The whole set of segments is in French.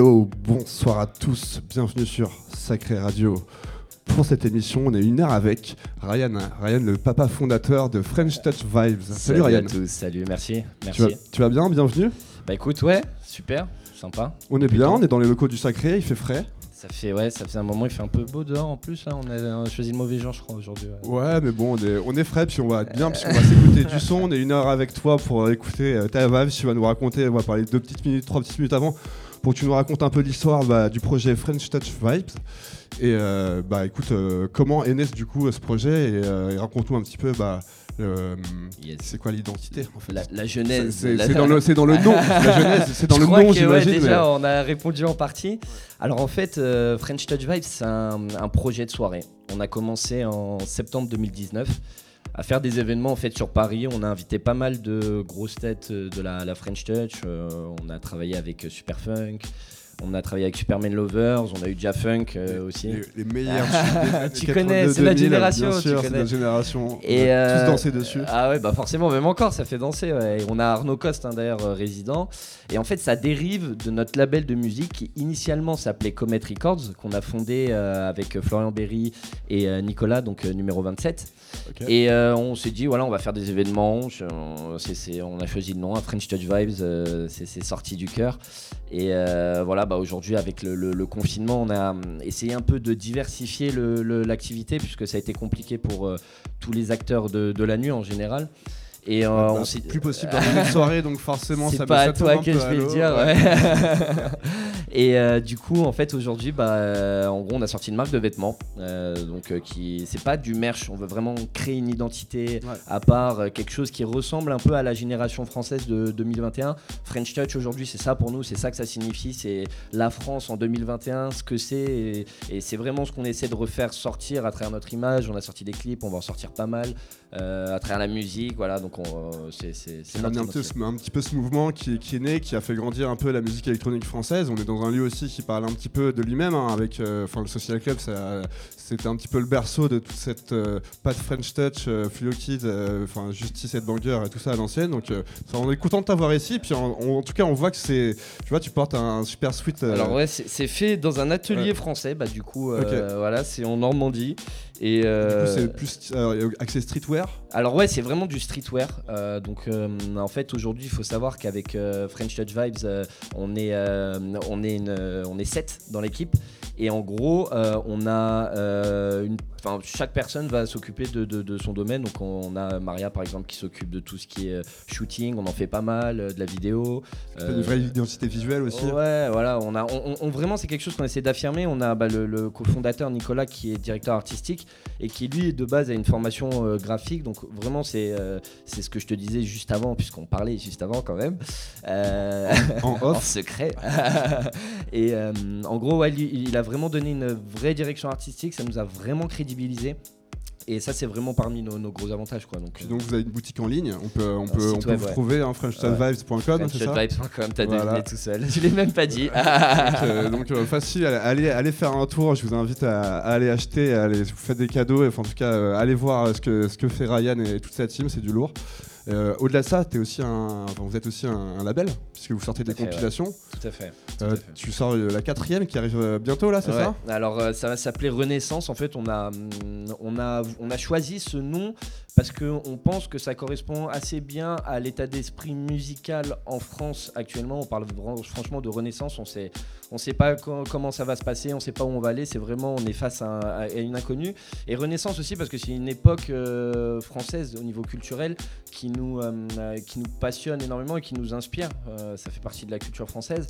Oh, bonsoir à tous, bienvenue sur Sacré Radio. Pour cette émission, on est une heure avec Ryan, Ryan le papa fondateur de French Touch Vibes. Salut, Ryan. À tous, salut, merci. merci. Tu, vas, bien, bienvenue Bah écoute, ouais, super, sympa. On est bien, on est dans les locaux du Sacré, il fait frais. Ça fait ouais, ça fait un moment, il fait un peu beau dehors en plus. Là, on a, choisi le mauvais genre, je crois, aujourd'hui. Ouais. mais bon, on est, on est frais, puis on va être bien, puisqu'on va s'écouter du son. On est une heure avec toi pour écouter euh, ta vibe. Tu vas nous raconter, on va parler deux petites minutes, trois petites minutes avant, pour que tu nous racontes un peu l'histoire bah, du projet French Touch Vibes. Et euh, bah écoute, euh, comment est né du coup ce projet? Et, raconte-nous un petit peu bah, euh, c'est quoi l'identité en fait? La, jeunesse. C'est dans, le, dans le nom. la jeunesse, c'est dans le nom, j'imagine. déjà, on a répondu en partie. Alors en fait, euh, French Touch Vibes, c'est un, projet de soirée. On a commencé en septembre 2019 à faire des événements en fait sur Paris. On a invité pas mal de grosses têtes de la, la French Touch. Euh, on a travaillé avec Superfunk. On a travaillé avec Superman Lovers, on a eu Jafunk euh, aussi. Les, meilleurs. tu connais, c'est notre génération. Bien sûr, c'est notre génération. Et on a tous euh, dansé dessus. Ah ouais, bah forcément, même encore, ça fait danser. on a Arnaud Coste hein, d'ailleurs euh, résident. Et en fait, ça dérive de notre label de musique qui initialement s'appelait Comet Records, qu'on a fondé avec Florian Berry et Nicolas, donc numéro 27. Et on s'est dit, voilà, on va faire des événements. on a choisi le nom, hein, French Touch Vibes, c'est sorti du cœur. Et voilà, bah, aujourd'hui, avec le, confinement, on a hum, essayé un peu de diversifier l'activité, puisque ça a été compliqué pour euh, tous les acteurs de, la nuit en général. Et euh, bah, on c'est plus possible dans une soirée, donc forcément ça pas à toi que je vais le dire. et euh, du coup, en fait, aujourd'hui, bah, euh, en gros, on a sorti une marque de vêtements. donc, qui c'est pas du merch. On veut vraiment créer une identité à part, quelque chose qui ressemble un peu à la génération française de 2021. French Touch aujourd'hui, c'est ça pour nous, c'est ça que ça signifie. C'est la France en 2021, ce que c'est, et, et c'est vraiment ce qu'on essaie de refaire sortir à travers notre image. On a sorti des clips, on va en sortir pas mal. Euh, à travers la musique. Voilà, donc euh, c'est un, un, petit peu ce mouvement qui, est né, qui a fait grandir un peu la musique électronique française. On est dans un lieu aussi qui parle un petit peu de lui-même, hein, avec euh, le Social Club, c'était un petit peu le berceau de toute cette pas de French Touch, Fluo Kids, enfin Justice et Banger et tout ça à l'ancienne. Donc on est content de t'avoir ici. Puis en, tout cas, on voit que c'est, tu vois, tu portes un super sweat. Alors ouais, c'est fait dans un atelier français. Bah du coup, voilà, c'est en Normandie. Et c'est plus accès streetwear? Alors ouais, c'est vraiment du streetwear. Euh, donc euh, en fait aujourd'hui, il faut savoir qu'avec euh, French Touch Vibes, on est on est une, on est 7 dans l'équipe et en gros, on a une chaque personne va s'occuper de, son domaine. Donc on a Maria par exemple qui s'occupe de tout ce qui est shooting, on en fait pas mal, de la vidéo. une vraie identité visuelle aussi. Ouais, voilà, on a, on, vraiment c'est quelque chose qu'on essaie d'affirmer. On a bah, le, cofondateur Nicolas qui est directeur artistique et qui lui de base a une formation graphique donc vraiment, c'est euh, c'est ce que je te disais juste avant, puisqu'on parlait juste avant quand même. Euh, en, secret. et euh, en gros, il a vraiment donné une vraie direction artistique. Ça nous a vraiment Et ça, c'est vraiment parmi nos, gros avantages. Quoi. Donc, donc, vous avez une boutique en ligne. On peut, on peut, on peut vous trouver, hein, frenchtotvibes.com. Frenchtotvibes.com, t'as deviné tout seul. Je l'ai même pas dit. donc, euh, facile, allez, allez faire un tour. Je vous invite à, aller acheter, à aller, vous faites des cadeaux. Enfin, en tout cas, euh, allez voir ce que, ce que fait Ryan et toute sa team. C'est du lourd. Euh, au-delà de ça, es aussi un, vous êtes aussi un, label, puisque vous sortez des compilations. Tout à fait. Euh, tu sors la quatrième qui arrive bientôt, là, c'est ça? Alors, euh, ça va s'appeler Renaissance. En fait, on a, on, a, on a choisi ce nom parce qu'on pense que ça correspond assez bien à l'état d'esprit musical en France actuellement. On parle franchement de renaissance, on sait, on sait pas comment ça va se passer, on sait pas où on va aller, c'est vraiment, on est face à, une inconnue. Et renaissance aussi parce que c'est une époque euh, française au niveau culturel qui nous, euh, qui nous passionne énormément et qui nous inspire. Euh, ça fait partie de la culture française.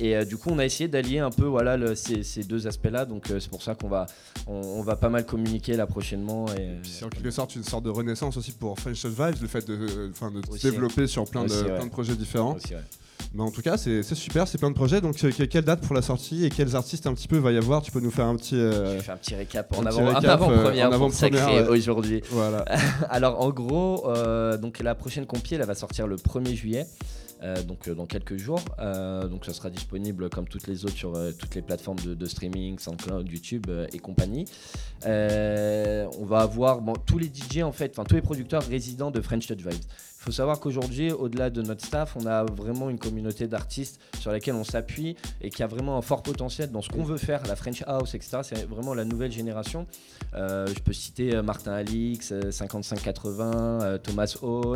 Et du coup, on a essayé d'allier un peu voilà, ces, deux aspects-là. Donc c'est pour ça qu'on va, on, va pas mal communiquer là prochainement. C'est en quelque sorte une sorte de renaissance aussi pour French Vibes, le fait de, de développer sur plein, de, plein de projets différents. Mais en tout cas, c'est super, c'est plein de projets. Donc, euh, quelle date pour la sortie et quels artistes un petit peu va y avoir? Tu peux nous faire un petit. Euh, Je fais un petit récap en avant, avant-première euh, avant aujourd'hui. Voilà. Alors, en gros, donc la prochaine compil, elle va sortir le 1er juillet. Donc dans quelques jours. donc ça sera disponible comme toutes les autres sur toutes les plateformes de, streaming, SoundCloud, YouTube et compagnie. on va avoir tous les DJ en fait, enfin tous les producteurs résidents de French Touch Vibes. Il faut savoir qu'aujourd'hui, au-delà de notre staff, on a vraiment une communauté d'artistes sur laquelle on s'appuie et qui a vraiment un fort potentiel dans ce qu'on veut faire, la French House, etc. C'est vraiment la nouvelle génération. Euh, je peux citer euh, Martin Alix, 5580, euh, Thomas Hall,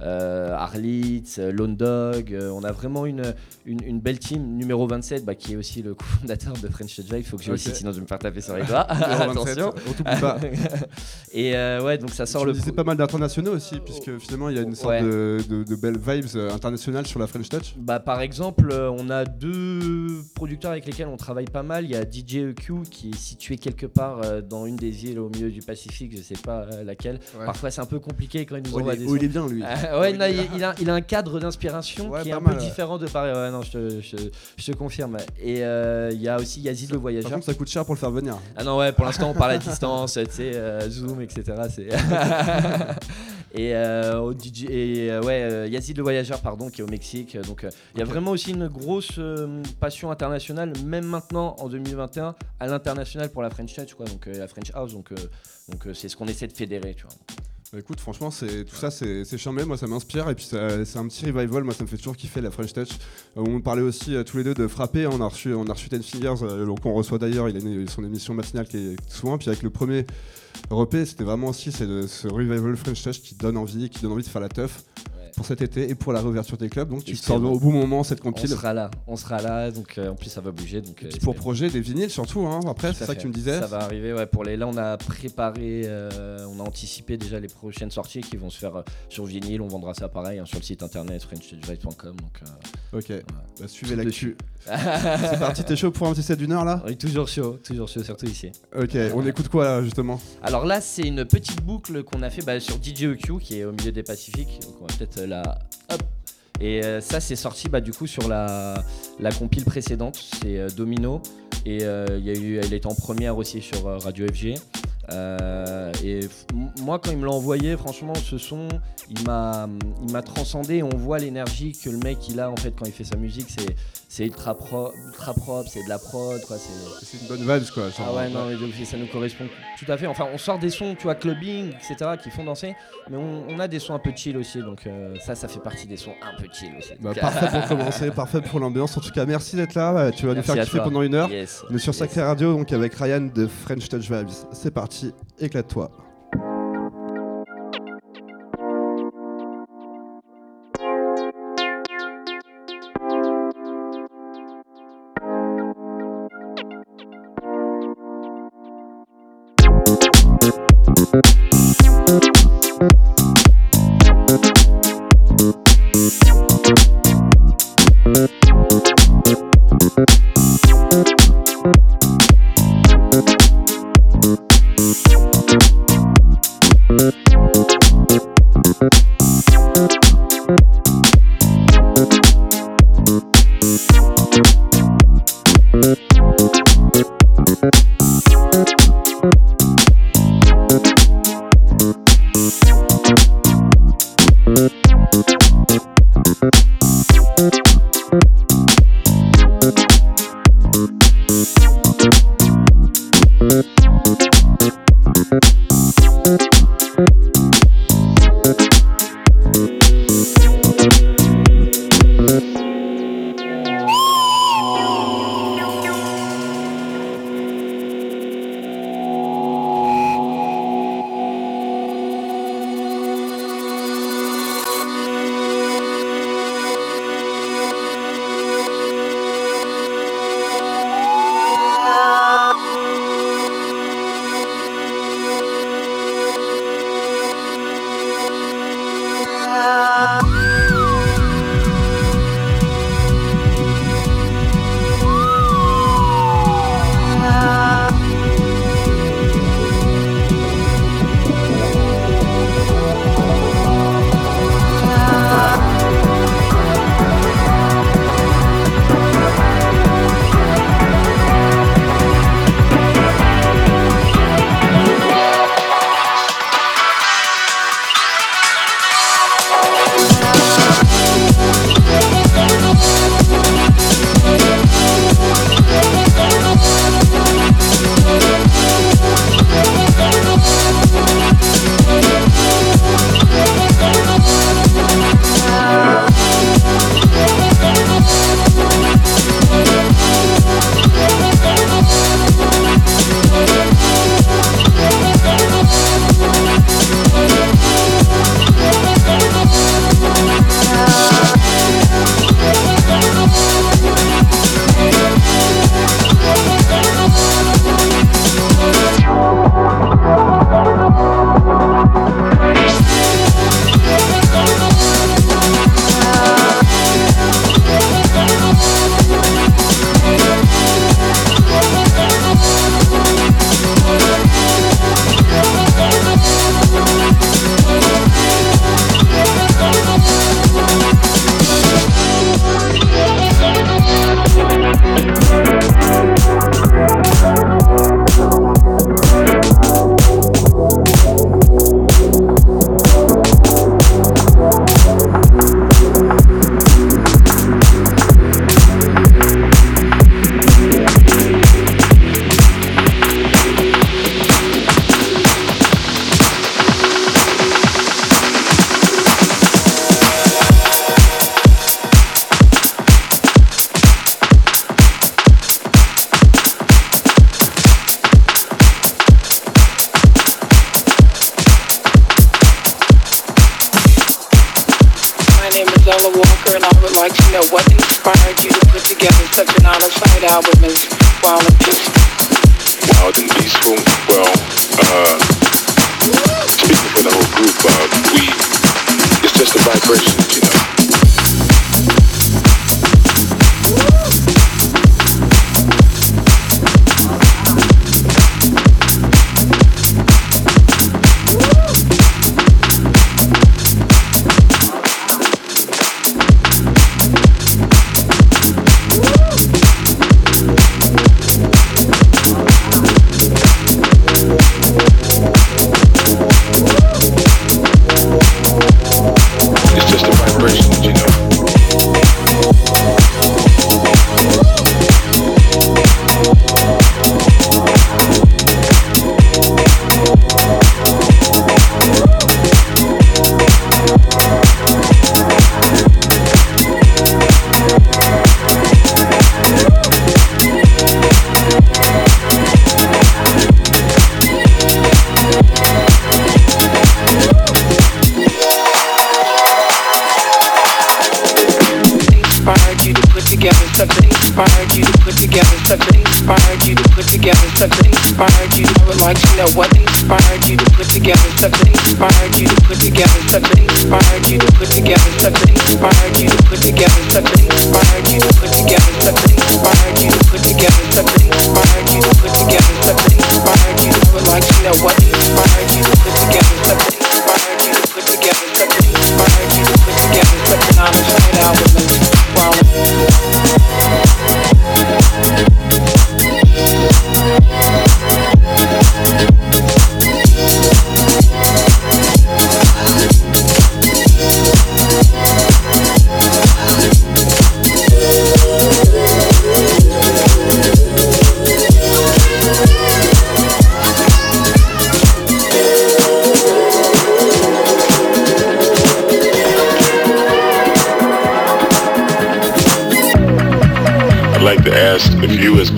Arlitz, Lone Dog. on a vraiment une, une, belle team. Numéro 27, bah, qui est aussi le cofondateur de French Touch Il faut que je le cite, sinon je vais me faire taper sur les doigts. Attention. pas. et ouais, donc ça sort le. C'est pas mal d'internationaux aussi, puisque finalement il y a une de, belles vibes euh, internationales sur la French Touch bah, Par exemple, euh, on a deux producteurs avec lesquels on travaille pas mal. Il y a DJ EQ qui est situé quelque part euh, dans une des îles au milieu du Pacifique, je sais pas laquelle. Parfois c'est un peu compliqué quand il nous envoie des Où il est bien lui. ouais, il, a, il, a, un cadre d'inspiration qui est un peu différent de Paris. Ouais, non, je, je, te confirme. Et il y a aussi Yazid le voyageur. Par contre, ça coûte cher pour le faire venir. Ah non, ouais, pour l'instant on parle à distance, tu sais, Zoom, etc. et au DJ, et euh, ouais, euh, Yazid le voyageur, pardon, qui est au Mexique. Donc euh, il y a vraiment aussi une grosse passion internationale, même maintenant en 2021, à l'international pour la French Touch, quoi. Donc la French House. Donc donc c'est ce qu'on essaie de fédérer, tu vois. Bah, écoute, franchement, c'est tout ça, c'est charmé. Moi, ça m'inspire. Et puis, c'est un petit revival. Moi, ça me fait toujours kiffer la French Touch. on parlait aussi tous les deux de frapper. On a reçu, on a reçu Ten Fingers, qu'on reçoit d'ailleurs. Il a son émission matinale qui est souvent. Puis avec le premier Repé, c'était vraiment aussi ce revival French Touch qui donne envie, qui donne envie de faire la teuf pour cet été et pour la réouverture des clubs. Donc tu sors au bon moment cette compile. On sera là, on sera là. Donc euh, en plus ça va bouger. Donc euh, pour projet des vinyles surtout. Hein, après c'est ça que tu me disais. Ça va arriver. Ouais. Pour les là on a préparé, euh, on a anticipé déjà les prochaines sorties qui vont se faire sur vinyle. On vendra ça pareil hein, sur le site internet frenchdevice.com. Donc ok. Bah, suivez l'actu. c'est parti, t'es chaud pour un petit set d'une heure là? Oui, toujours chaud, toujours chaud, surtout ici. Ok, on écoute quoi là justement? Alors là, c'est une petite boucle qu'on a fait bah, sur DJEQ qui est au milieu des Pacifiques. Donc on va peut-être Hop et euh, ça, c'est sorti bah, du coup sur la, la compile précédente, c'est euh, Domino. Et euh, il y a eu, elle est en première aussi sur Radio FG. et moi, quand il me l'a envoyé, franchement, ce son, il m'a, il m'a transcendé. On voit l'énergie que le mec il a en fait quand il fait sa musique. C'est, c'est ultra, pro, ultra propre, c'est de la prod, quoi. C'est une bonne vibe, quoi. ah ouais, non, mais ça nous correspond tout à fait. Enfin, on sort des sons, tu vois, clubbing, etc., qui font danser, mais on, a des sons un peu chill aussi, donc euh, ça, ça fait partie des sons un peu chill aussi. Bah, parfait pour commencer, parfait pour l'ambiance. En tout cas, merci d'être là. Tu vas nous faire kiffer pendant une heure. On est sur Sacré Radio, donc avec Ryan de French Touch Vibes. C'est parti, éclate-toi. inspired you to put together inspired you to put together inspired you to put together inspired you to put together inspired you to put together inspired you. To put what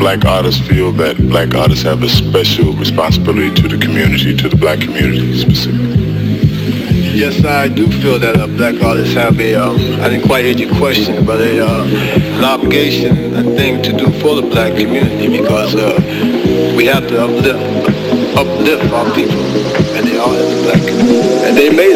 black artists feel that black artists have a special responsibility to the community, to the black community specifically? Yes, I do feel that uh, black artists have a, um, I didn't quite hear your question, but a, uh, an obligation, a thing to do for the black community because uh, we have to uplift, uplift our people, and they are in the black community, and they made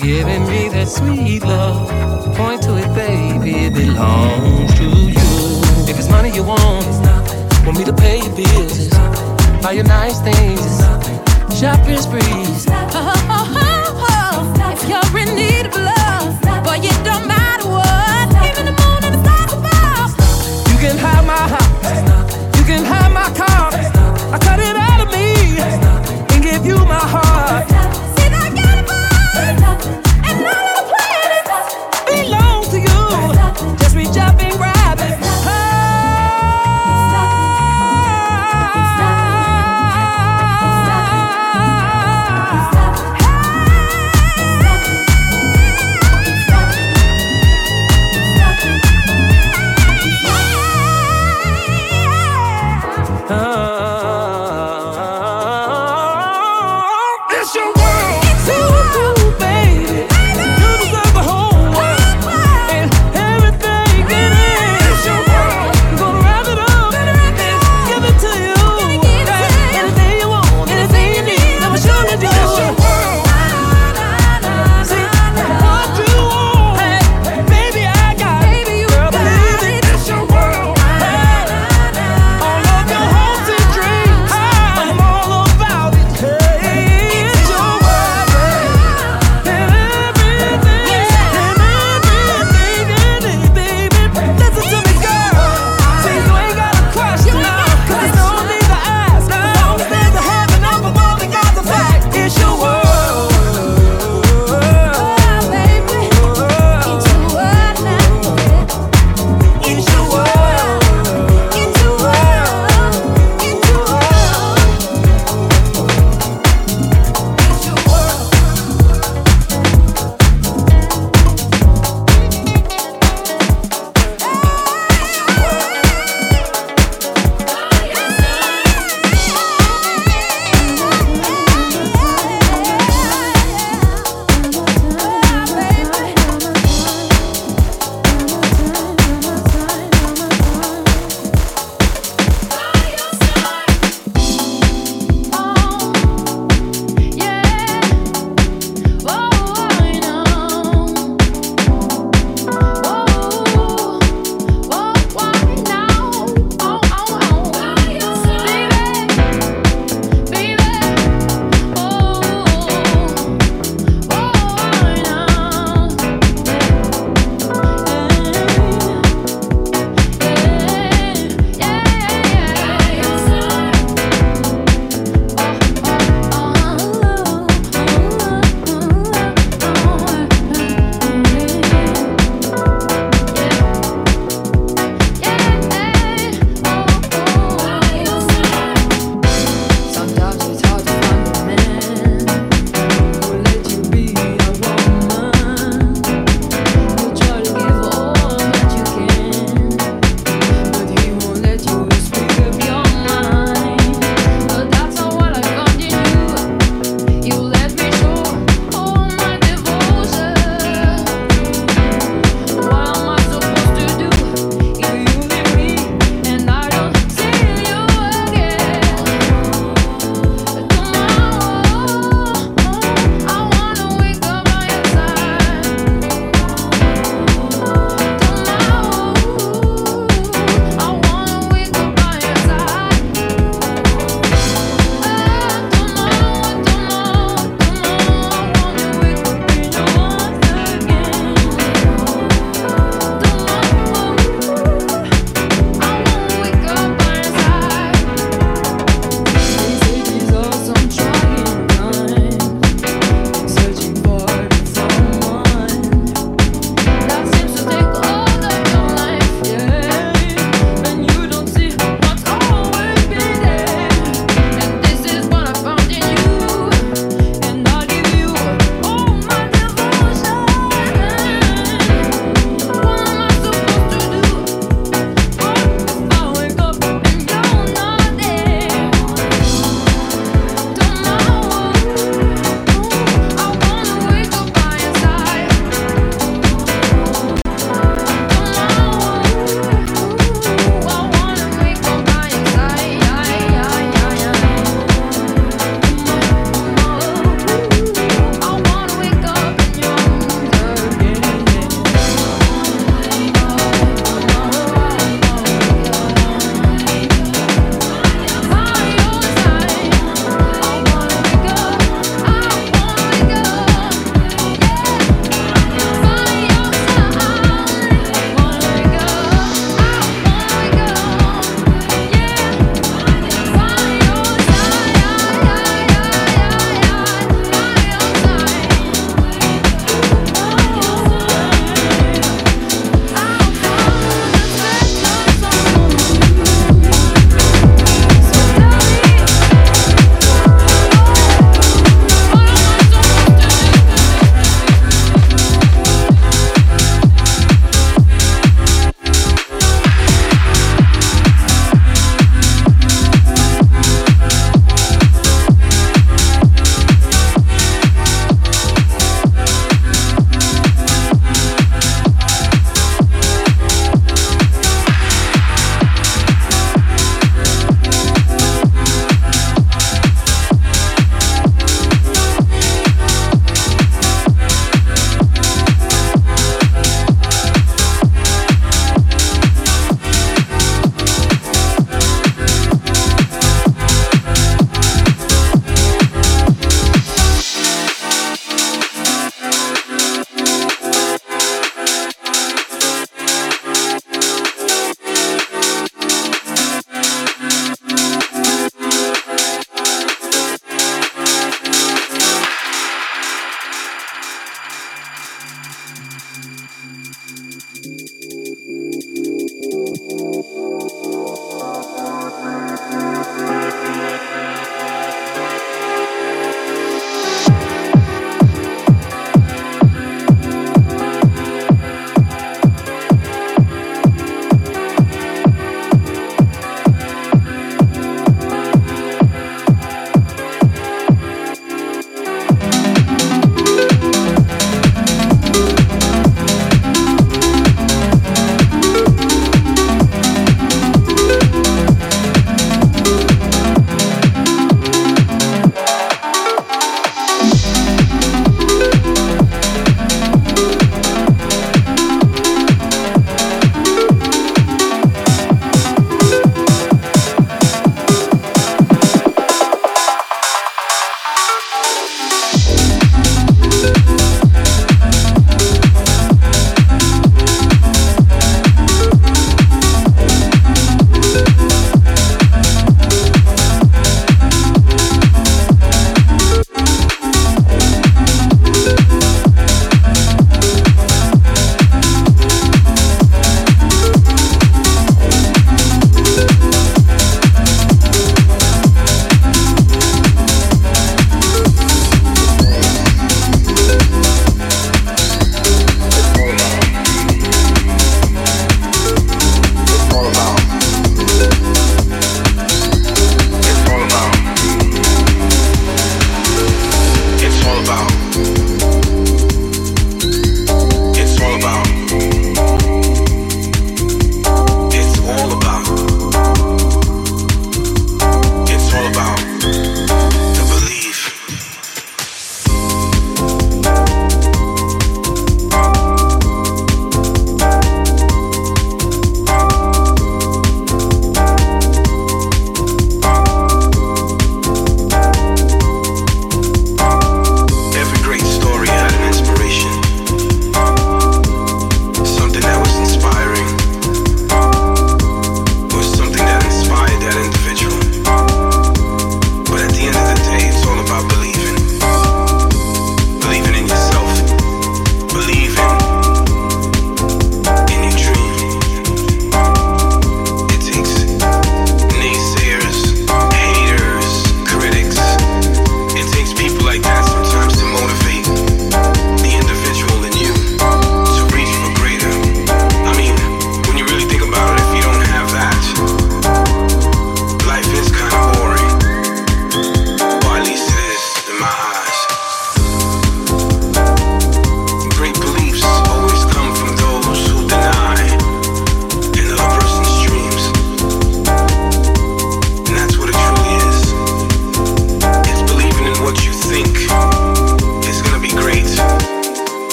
giving me that sweet love. Point to it, baby, it belongs to you. If it's money you want, it's nothing. Want me to pay your bills, it's nothing. Buy your nice things, it's nothing. Shopping sprees, it's nothing.